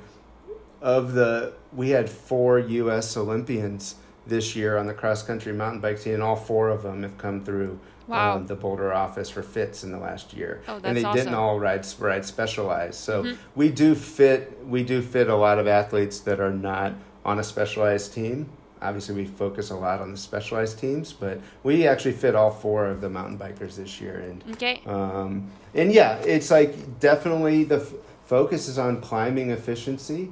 of the we had four U.S. Olympians this year on the cross country mountain bike team, and all four of them have come through Wow. um, the Boulder office for fits in the last year. Oh, and they didn't all ride ride specialized. So Mhm. we do fit we do fit a lot of athletes that are not on a specialized team. Obviously, we focus a lot on the specialized teams, but we actually fit all four of the mountain bikers this year, and Okay. um, and yeah, it's like definitely the f- focus is on climbing efficiency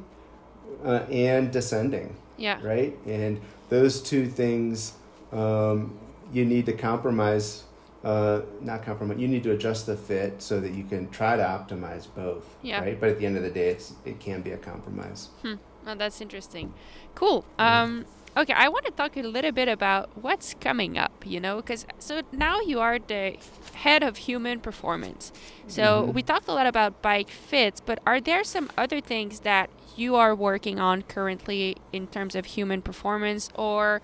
uh, and descending, Yeah. right? And those two things um, you need to compromise. Uh, not compromise. You need to adjust the fit so that you can try to optimize both. Yeah. Right. But at the end of the day, it's it can be a compromise. Oh, that's interesting. Cool. Um, okay, I want to talk a little bit about what's coming up, you know, because so now you are the head of human performance. So mm-hmm. we talked a lot about bike fits, but are there some other things that you are working on currently in terms of human performance or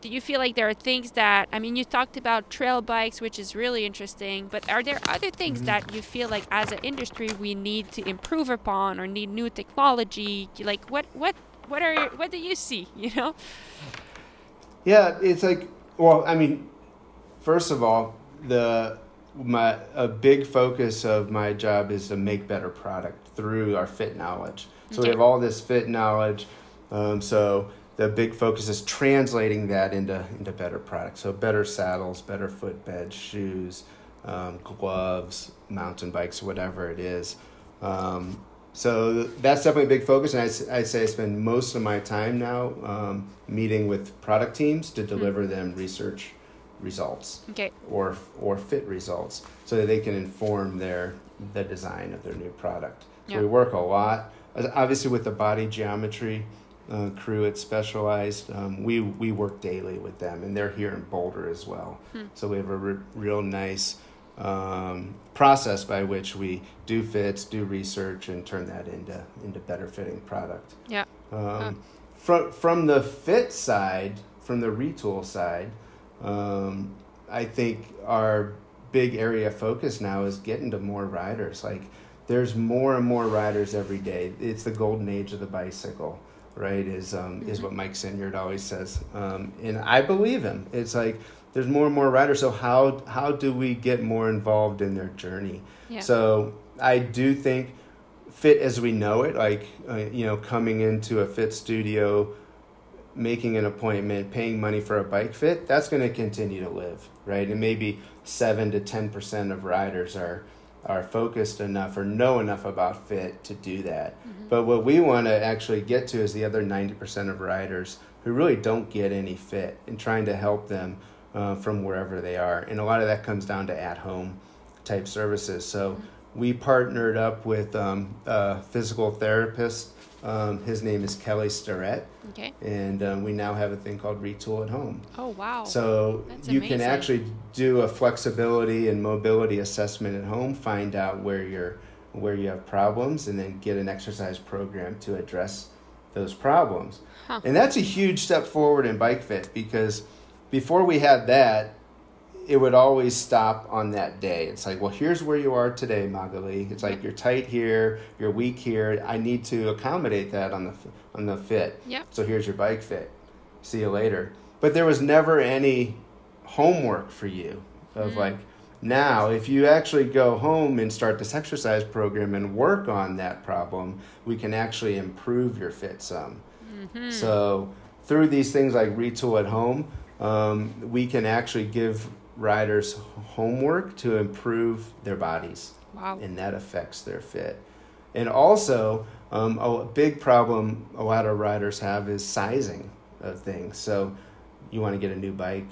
do you feel like there are things that i mean you talked about trail bikes which is really interesting but are there other things mm-hmm. that you feel like as an industry we need to improve upon or need new technology like what what what are what do you see *laughs* you know yeah it's like well i mean first of all the my a big focus of my job is to make better product through our fit knowledge so okay. we have all this fit knowledge um, so the big focus is translating that into into better products. So better saddles, better footbeds, shoes, um, gloves, mountain bikes, whatever it is. Um, so that's definitely a big focus, and I, I say I spend most of my time now um, meeting with product teams to deliver mm-hmm. them research results okay. or or fit results, so that they can inform their the design of their new product. So yeah. we work a lot, obviously with the body geometry uh, crew at Specialized, um, we we work daily with them, and they're here in Boulder as well. Hmm. So we have a re- real nice um, process by which we do fits, do research, and turn that into into better fitting product. Yeah. Um, From from the fit side, from the Retül side, um, I think our big area of focus now is getting to more riders. Like there's more and more riders every day. It's the golden age of the bicycle right? Is um, mm-hmm. is what Mike Sinyard always says, um, and I believe him. It's like there's more and more riders. So how how do we get more involved in their journey? Yeah. So I do think fit as we know it, like uh, you know, coming into a fit studio, making an appointment, paying money for a bike fit, that's going to continue to live, right? And maybe seven to ten percent of riders are are focused enough or know enough about fit to do that. Mm-hmm. But what we want to actually get to is the other 90% of riders who really don't get any fit and trying to help them uh, from wherever they are. And a lot of that comes down to at home type services. So mm-hmm. we partnered up with um, a physical therapist um, his name is Kelly Starrett. Okay. And um, we now have a thing called Retül at Home. Oh, wow. So That's you amazing. can actually do a flexibility and mobility assessment at home, find out where you're where you have problems, and then get an exercise program to address those problems. Huh. And that's a huge step forward in bike fit because before we had that, it would always stop on that day. It's like, well, here's where you are today, Magali. It's like you're tight here, you're weak here. I need to accommodate that on the on the fit. Yeah. So here's your bike fit. See you later. But there was never any homework for you of mm. like now if you actually go home and start this exercise program and work on that problem, we can actually improve your fit some. Mm-hmm. So through these things like Retül at home, um, we can actually give riders homework to improve their bodies. Wow. And that affects their fit. And also, um, a big problem a lot of riders have is sizing of things. So, you want to get a new bike,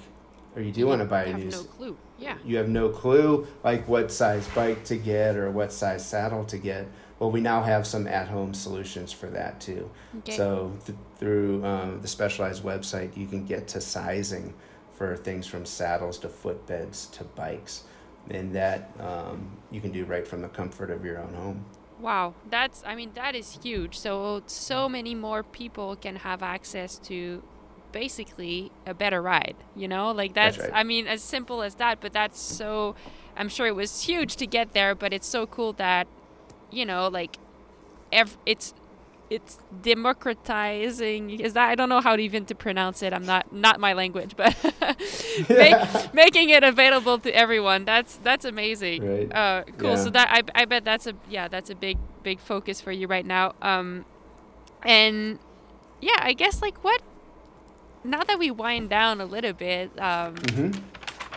or you do you want to buy a new. no clue. Yeah. You have no clue, like what size bike to get or what size saddle to get. Well, we now have some at-home solutions for that too. Okay. So th- through um, the specialized website, you can get to sizing for things from saddles to footbeds to bikes, and that um, you can do right from the comfort of your own home. Wow, that's I mean that is huge. So so many more people can have access to basically a better ride, you know? Like that's, that's right. I mean as simple as that, but that's so I'm sure it was huge to get there, but it's so cool that you know, like ev- it's it's democratizing is that I don't know how to even to pronounce it. I'm not not my language, but *laughs* make, *laughs* making it available to everyone. That's that's amazing. Right. Uh, cool. Yeah. So that I I bet that's a yeah that's a big big focus for you right now. Um, and yeah, I guess like what now that we wind down a little bit. Um, mm-hmm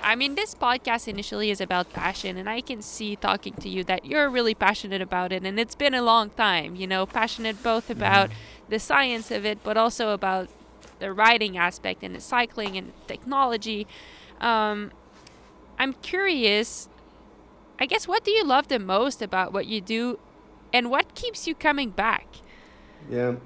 I mean, this podcast initially is about passion, and I can see talking to you that you're really passionate about it, and it's been a long time, you know, passionate both mm-hmm. about mm-hmm. the science of it, but also about the riding aspect and the cycling and the technology. Um, I'm curious, I guess, what do you love the most about what you do, and what keeps you coming back? Yeah,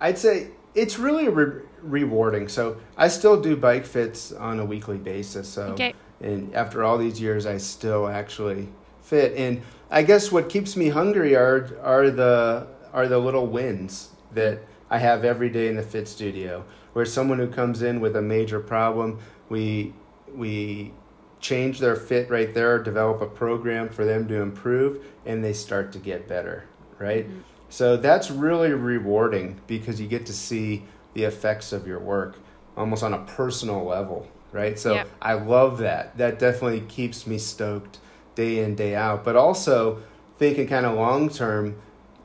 I'd say it's really a re- rewarding. So I still do bike fits on a weekly basis. So Okay. and after all these years, I still actually fit. And I guess what keeps me hungry are are the are the little wins that I have every day in the fit studio. Where someone who comes in with a major problem, we we change their fit right there, develop a program for them to improve, and they start to get better. Right. Mm-hmm. So that's really rewarding because you get to see the effects of your work almost on a personal level, right? So Yep. I love that. That definitely keeps me stoked day in, day out. But also thinking kind of long term,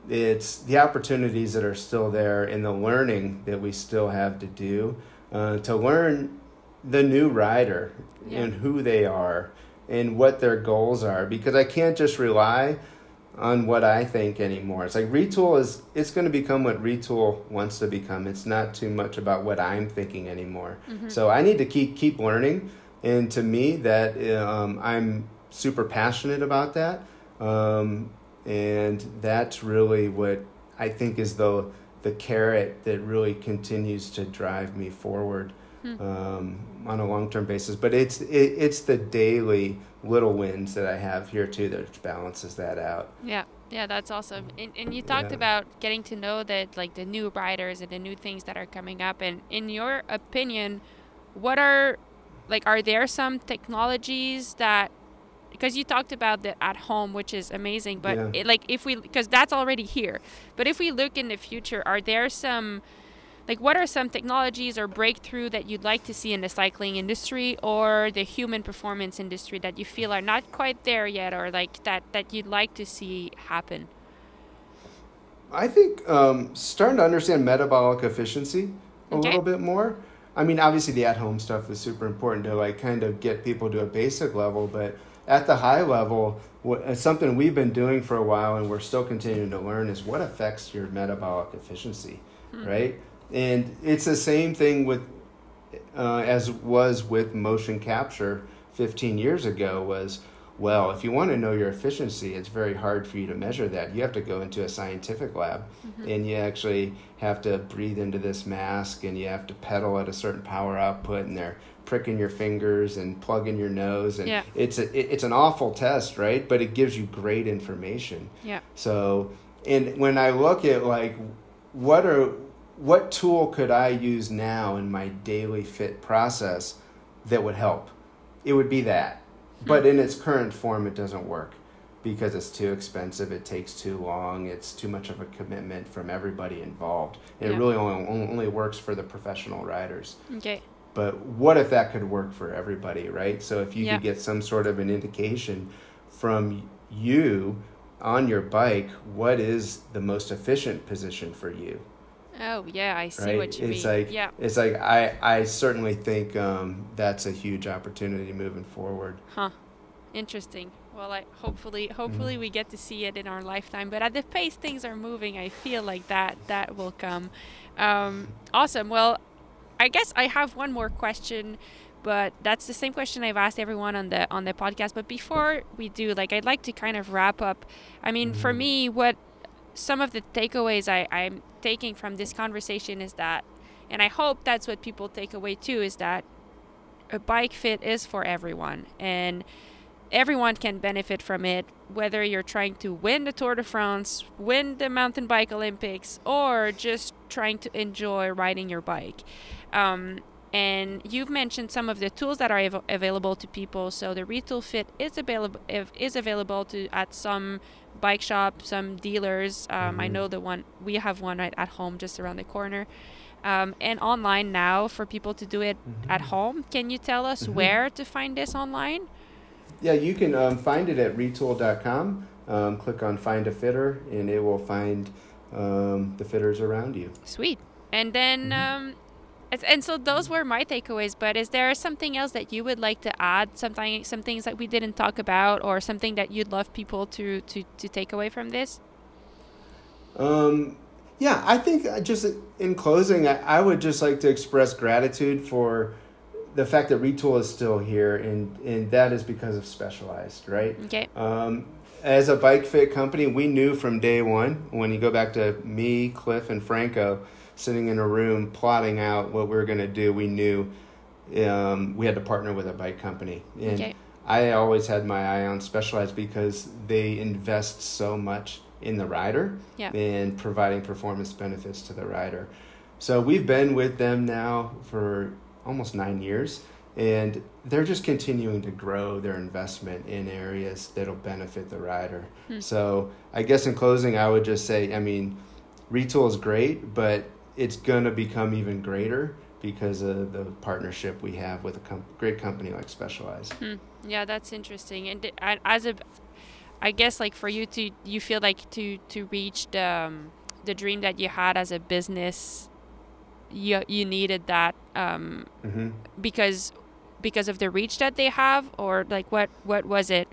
it's the opportunities that are still there and the learning that we still have to do uh, to learn the new rider and who they are and what their goals are because I can't just rely on what I think anymore. It's like Retül is it's going to become what Retül wants to become. It's not too much about what I'm thinking anymore. So I need to keep keep learning, and to me that um, I'm super passionate about that, um, and that's really what I think is the the carrot that really continues to drive me forward um, on a long term basis. But it's it, it's the daily little wins that I have here too that balances that out. Yeah, yeah, that's awesome. And, and you talked Yeah. about getting to know that, like the new riders and the new things that are coming up. And in your opinion, what are, like, are there some technologies that, because you talked about the at home, which is amazing, but Yeah. it, like if we, because that's already here. But if we look in the future, are there some, like, what are some technologies or breakthrough that you'd like to see in the cycling industry or the human performance industry that you feel are not quite there yet, or like that that you'd like to see happen? I think um, starting to understand metabolic efficiency a Okay. little bit more. I mean, obviously the at-home stuff is super important to like kind of get people to a basic level, but at the high level, what, uh, something we've been doing for a while and we're still continuing to learn is what affects your metabolic efficiency, right? And it's the same thing with uh, as was with motion capture 15 years ago was well if you want to know your efficiency it's very hard for you to measure that you have to go into a scientific lab and you actually have to breathe into this mask and you have to pedal at a certain power output and they're pricking your fingers and plugging your nose and Yeah. it's a, it- it's an awful test right but it gives you great information Yeah. so, and when I look at like what are what tool could I use now in my daily fit process that would help? It would be that. Hmm. But in its current form it doesn't work because it's too expensive, it takes too long, it's too much of a commitment from everybody involved. And Yeah. it really only, only works for the professional riders. Okay. But what if that could work for everybody, right? So if you Yeah. could get some sort of an indication from you on your bike, what is the most efficient position for you, Oh yeah, I see right? what you it's mean. like yeah. it's like I I certainly think um, that's a huge opportunity moving forward. Huh. Interesting. Well, I hopefully hopefully Mm-hmm. we get to see it in our lifetime. But at the pace things are moving, I feel like that that will come. Um, awesome. Well, I guess I have one more question, but that's the same question I've asked everyone on the on the podcast. But before we do, like, I'd like to kind of wrap up. I mean, for me, what some of the takeaways I, I'm taking from this conversation is that, and I hope that's what people take away too, is that a bike fit is for everyone and everyone can benefit from it whether you're trying to win the Tour de France, win the mountain bike Olympics or just trying to enjoy riding your bike. Um, and you've mentioned some of the tools that are av- available to people. So the Retül Fit is available is available to at some bike shop, some dealers. Um, I know the one we have one right at home, just around the corner, um, and online now for people to do it at home. Can you tell us where to find this online? Yeah, you can um, find it at retul.com. Um, click on Find a Fitter, and it will find um, the fitters around you. Sweet. And then, um, it's- and so those were my takeaways. But is there something else that you would like to add? Something, some things that we didn't talk about, or something that you'd love people to to to take away from this? Um, yeah, I think uh, just in closing, I, I would just like to express gratitude for the fact that Retül is still here, and, and that is because of Specialized, right? Okay. Um, as a bike fit company, we knew from day one when you go back to me, Cliff, and Franco sitting in a room plotting out what we were going to do. We knew um, we had to partner with a bike company, and Okay. I always had my eye on Specialized because they invest so much in the rider Yeah. and providing performance benefits to the rider. So we've been with them now for almost nine years, and they're just continuing to grow their investment in areas that'll benefit the rider. So I guess in closing, I would just say, I mean, Retül is great, but it's going to become even greater because of the partnership we have with a com- great company like Specialized. Hmm. Yeah, that's interesting. And and as a, I guess like for you to you feel like to to reach the um, the dream that you had as a business, you you needed that um, hmm because because of the reach that they have, or like what what was it?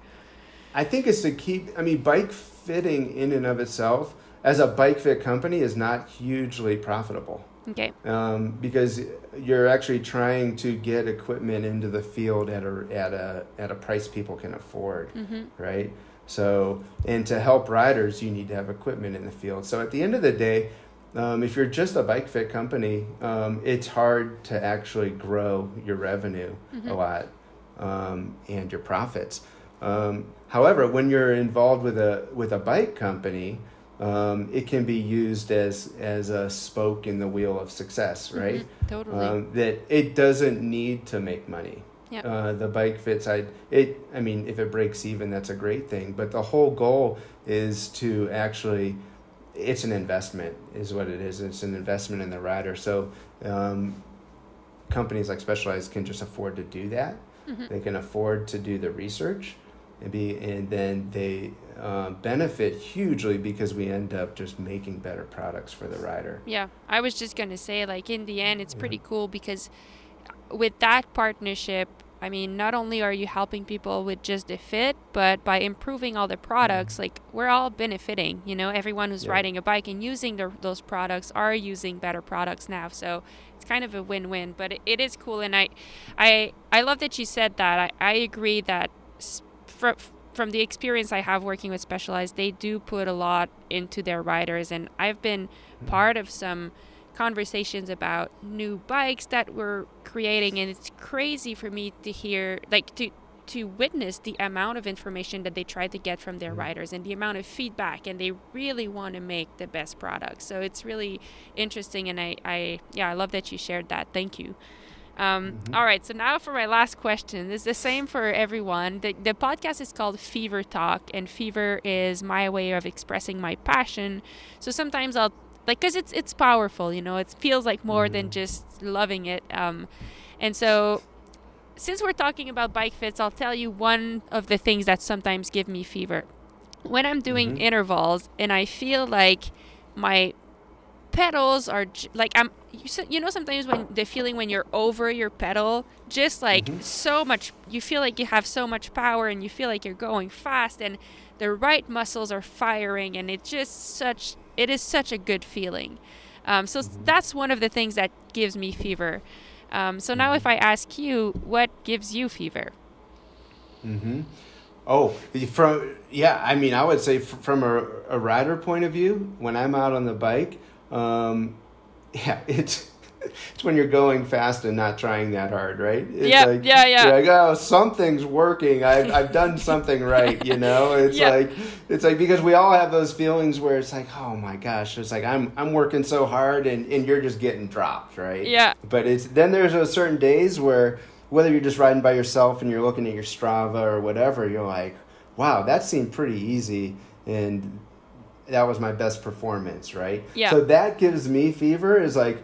I think it's to keep. I mean, bike fitting in and of itself, as a bike fit company, is not hugely profitable Okay. um, because you're actually trying to get equipment into the field at a at a at a price people can afford, Mm-hmm. right? So, and to help riders, you need to have equipment in the field. So, at the end of the day, um, if you're just a bike fit company, um, it's hard to actually grow your revenue a lot um, and your profits. Um, however, when you're involved with a with a bike company, um, it can be used as as a spoke in the wheel of success, right? Mhm, Totally. Um, that it doesn't need to make money. Yeah. Uh, the bike fits. I it. I mean, if it breaks even, that's a great thing. But the whole goal is to actually, it's an investment, is what it is. It's an investment in the rider. So, um, companies like Specialized can just afford to do that. Mhm. They can afford to do the research, and be, and then they uh, benefit hugely because we end up just making better products for the rider. Yeah, I was just gonna say, like in the end, it's pretty cool because with that partnership, I mean, not only are you helping people with just the fit, but by improving all the products, like we're all benefiting. You know, everyone who's Yeah. riding a bike and using the, those products are using better products now. So it's kind of a win-win. But it, it is cool, and I, I, I love that you said that. I, I agree that fr- from the experience I have working with Specialized, they do put a lot into their riders, and I've been hmm. part of some conversations about new bikes that we're creating, and it's crazy for me to hear, like to to witness the amount of information that they try to get from their hmm. riders and the amount of feedback and they really want to make the best product. So it's really interesting and i, I yeah i love that you shared that. Thank you um, all right, so now for my last question. It's the same for everyone. The, the podcast is called Fever Talk, and fever is my way of expressing my passion. So sometimes I'll like, cause it's it's powerful, you know. It feels like more than just loving it. Um, and so since we're talking about bike fits, I'll tell you one of the things that sometimes give me fever. When I'm doing Mhm. intervals and I feel like my pedals are j- like I'm you, you know sometimes when the feeling when you're over your pedal just like Mhm. so much you feel like you have so much power and you feel like you're going fast and the right muscles are firing and it's just such it is such a good feeling. Um, so s that's one of the things that gives me fever. Um, so now if i ask you what gives you fever? Mm-hmm. Oh, from yeah, I mean, I would say from a, a rider point of view, when I'm out on the bike, um, *laughs* yeah, it's *laughs* it's when you're going fast and not trying that hard, right? It's Yep, like, yeah, yeah. You're like, oh, something's working. I've *laughs* I've done something right, you know. It's Yeah. like it's like because we all have those feelings where it's like, oh my gosh, it's like I'm I'm working so hard and and you're just getting dropped, right? Yeah. But it's then there's those certain days where whether you're just riding by yourself and you're looking at your Strava or whatever, you're like, wow, that seemed pretty easy and that was my best performance, right? Yeah. So that gives me fever is like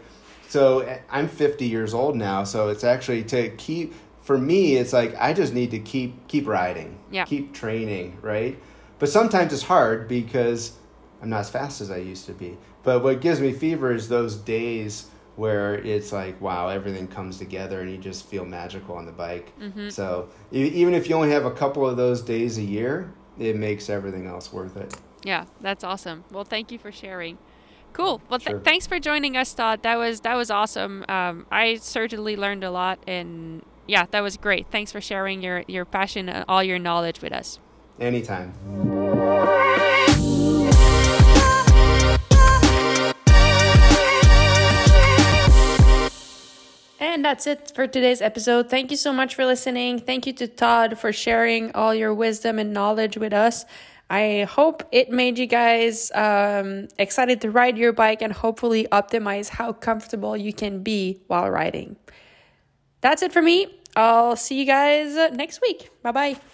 so eh, I'm 50 years old now, so it's actually to keep for me it's like I just need to keep keep riding. Yeah. Keep training, right? But sometimes it's hard because I'm not as fast as I used to be. But what gives me fever is those days where it's like, wow, everything comes together and you just feel magical on the bike. Mm-hmm. So even if you only have a couple of those days a year, it makes everything else worth it. Yeah, that's awesome. Well, thank you for sharing. Cool. Well, th- Sure. thanks for joining us, Todd. That was that was awesome. Um, I certainly learned a lot, and yeah, that was great. Thanks for sharing your your passion and all your knowledge with us. Anytime. And that's it for today's episode. Thank you so much for listening. Thank you to Todd for sharing all your wisdom and knowledge with us. I hope it made you guys um, excited to ride your bike and hopefully optimize how comfortable you can be while riding. That's it for me. I'll see you guys next week. Bye bye.